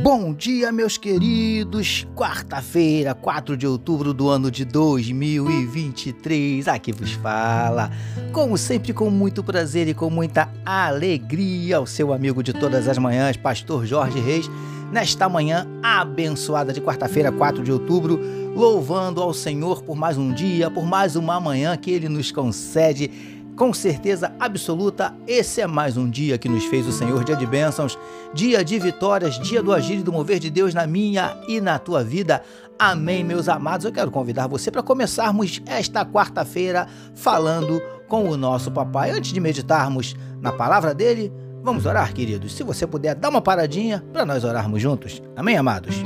Bom dia, meus queridos! Quarta-feira, 4 de outubro do ano de 2023, aqui vos fala, como sempre, com muito prazer e com muita alegria, o seu amigo de todas as manhãs, Pastor Jorge Reis, nesta manhã abençoada de quarta-feira, 4 de outubro, louvando ao Senhor por mais um dia, por mais uma manhã que Ele nos concede com certeza absoluta, esse é mais um dia que nos fez o Senhor, dia de bênçãos, dia de vitórias, dia do agir e do mover de Deus na minha e na tua vida. Amém, meus amados. Eu quero convidar você para começarmos esta quarta-feira falando com o nosso papai. Antes de meditarmos na palavra dele, vamos orar, queridos. Se você puder, dá uma paradinha para nós orarmos juntos. Amém, amados?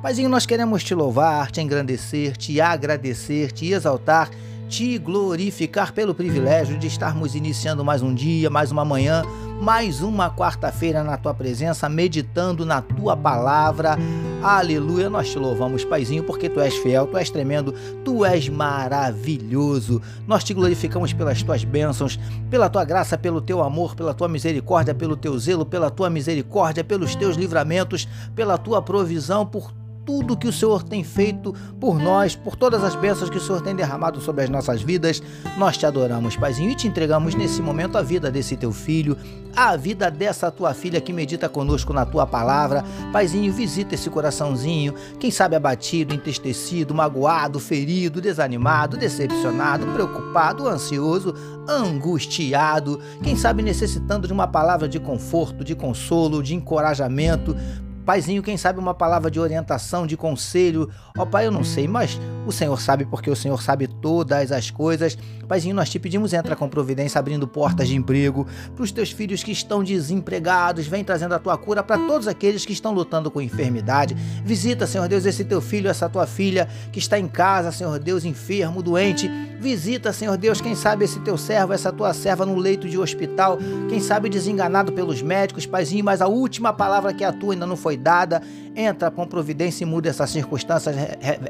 Paizinho, nós queremos te louvar, te engrandecer, te agradecer, te exaltar te glorificar pelo privilégio de estarmos iniciando mais um dia, mais uma manhã, mais uma quarta-feira na tua presença, meditando na tua palavra. Aleluia, nós te louvamos, Paizinho, porque tu és fiel, tu és tremendo, tu és maravilhoso. Nós te glorificamos pelas tuas bênçãos, pela tua graça, pelo teu amor, pela tua misericórdia, pelo teu zelo, pela tua misericórdia, pelos teus livramentos, pela tua provisão, por tudo que o Senhor tem feito por nós, por todas as bênçãos que o Senhor tem derramado sobre as nossas vidas. Nós te adoramos, Paizinho, e te entregamos nesse momento a vida desse teu filho, a vida dessa tua filha que medita conosco na tua palavra. Paizinho, visita esse coraçãozinho, quem sabe abatido, entristecido, magoado, ferido, desanimado, decepcionado, preocupado, ansioso, angustiado, quem sabe necessitando de uma palavra de conforto, de consolo, de encorajamento. Paizinho, quem sabe uma palavra de orientação, de conselho. Ó Pai, eu não sei, mas o Senhor sabe porque o Senhor sabe todas as coisas. Paizinho, nós te pedimos, entra com providência, abrindo portas de emprego para os teus filhos que estão desempregados. Vem trazendo a tua cura para todos aqueles que estão lutando com enfermidade. Visita, Senhor Deus, esse teu filho, essa tua filha que está em casa, Senhor Deus, enfermo, doente. Visita, Senhor Deus, quem sabe esse teu servo, essa tua serva no leito de hospital. Quem sabe desenganado pelos médicos, Paizinho, mas a última palavra que é a tua ainda não foi dada, entra com providência e muda essa circunstância,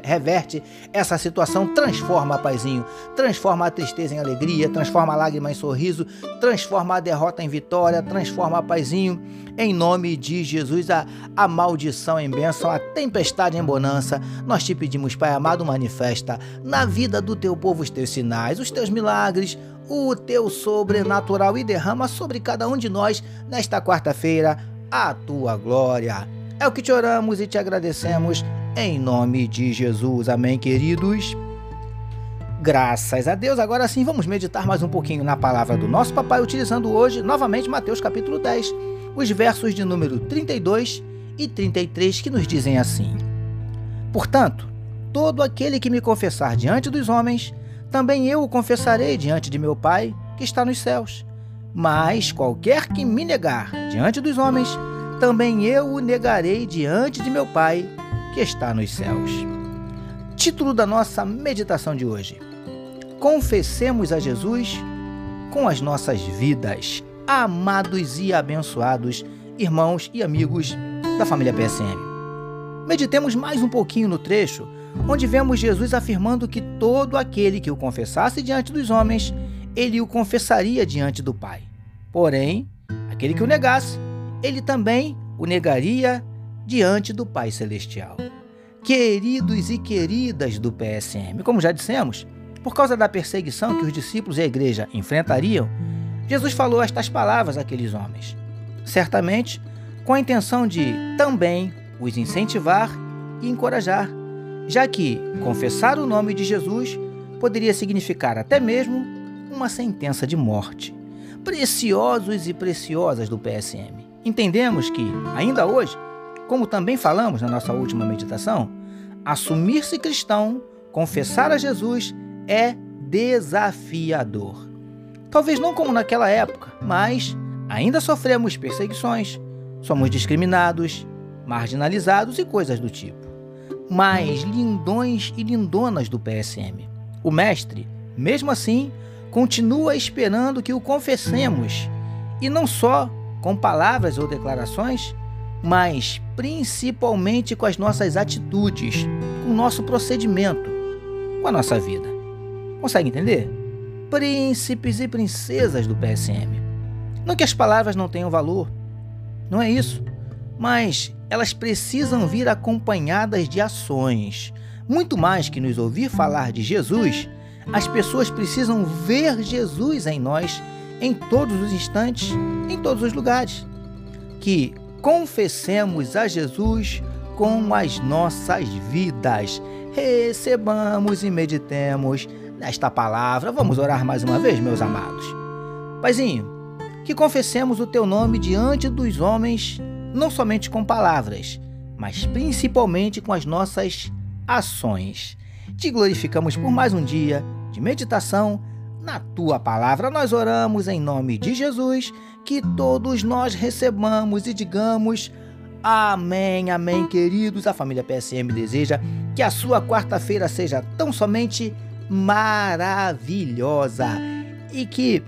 reverte essa situação, transforma, Paizinho, transforma a tristeza em alegria, transforma a lágrima em sorriso, transforma a derrota em vitória, transforma, Paizinho, em nome de Jesus, a, a maldição em bênção, a tempestade em bonança. Nós te pedimos, Pai amado, manifesta na vida do teu povo os teus sinais, os teus milagres, o teu sobrenatural e derrama sobre cada um de nós nesta quarta-feira a tua glória. É o que te oramos e te agradecemos em nome de Jesus. Amém, queridos. Graças a Deus. Agora sim, vamos meditar mais um pouquinho na palavra do nosso papai, utilizando hoje novamente Mateus capítulo 10, os versos de número 32 e 33 que nos dizem assim: Portanto, todo aquele que me confessar diante dos homens, também eu o confessarei diante de meu Pai que está nos céus. Mas qualquer que me negar diante dos homens, também eu o negarei diante de meu Pai que está nos céus. Título da nossa meditação de hoje: Confessemos a Jesus com as nossas vidas. Amados e abençoados irmãos e amigos da família PSM. Meditemos mais um pouquinho no trecho onde vemos Jesus afirmando que todo aquele que o confessasse diante dos homens, ele o confessaria diante do Pai. Porém, aquele que o negasse, ele também o negaria diante do Pai Celestial. Queridos e queridas do PSM, como já dissemos, por causa da perseguição que os discípulos e a igreja enfrentariam, Jesus falou estas palavras àqueles homens, certamente com a intenção de também os incentivar e encorajar, já que confessar o nome de Jesus poderia significar até mesmo uma sentença de morte. Preciosos e preciosas do PSM. Entendemos que, ainda hoje, como também falamos na nossa última meditação, assumir-se cristão, confessar a Jesus, é desafiador. Talvez não como naquela época, mas ainda sofremos perseguições, somos discriminados, marginalizados e coisas do tipo. Mas lindões e lindonas do PSM, o mestre, mesmo assim, continua esperando que o confessemos e não só com palavras ou declarações, mas principalmente com as nossas atitudes, com o nosso procedimento, com a nossa vida. Consegue entender? Príncipes e princesas do PSM. Não que as palavras não tenham valor, não é isso, mas elas precisam vir acompanhadas de ações. Muito mais que nos ouvir falar de Jesus, as pessoas precisam ver Jesus em nós em todos os instantes, em todos os lugares. Que confessemos a Jesus com as nossas vidas. Recebamos e meditemos nesta palavra. Vamos orar mais uma vez, meus amados. Paizinho, que confessemos o teu nome diante dos homens, não somente com palavras, mas principalmente com as nossas ações. Te glorificamos por mais um dia de meditação na tua palavra. Nós oramos em nome de Jesus, que todos nós recebamos e digamos amém, amém, queridos. A família PSM deseja que a sua quarta-feira seja tão somente maravilhosa e que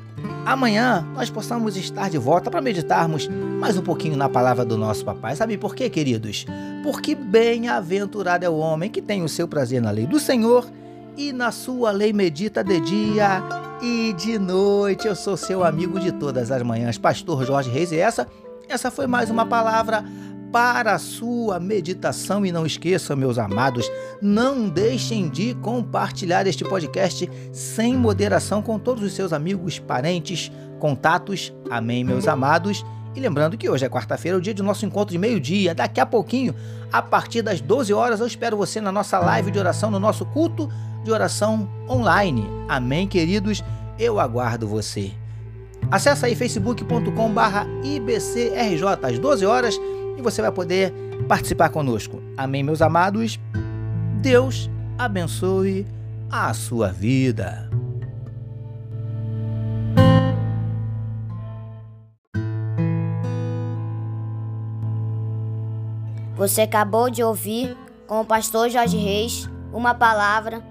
amanhã nós possamos estar de volta para meditarmos mais um pouquinho na palavra do nosso papai. Sabe por quê, queridos? Porque bem-aventurado é o homem que tem o seu prazer na lei do Senhor e na sua lei medita de dia e de noite. Eu sou seu amigo de todas as manhãs, Pastor Jorge Reis, e essa, essa foi mais uma palavra para a sua meditação. E não esqueçam, meus amados, não deixem de compartilhar este podcast sem moderação com todos os seus amigos, parentes, contatos. Amém, meus amados. E lembrando que hoje é quarta-feira, o dia do nosso encontro de meio-dia. Daqui a pouquinho, a partir das 12 horas, eu espero você na nossa live de oração, no nosso culto de oração online. Amém, queridos? Eu aguardo você. Acesse aí facebook.com barra IBCRJ às 12 horas e você vai poder participar conosco. Amém, meus amados? Deus abençoe a sua vida. Você acabou de ouvir com o pastor Jorge Reis uma palavra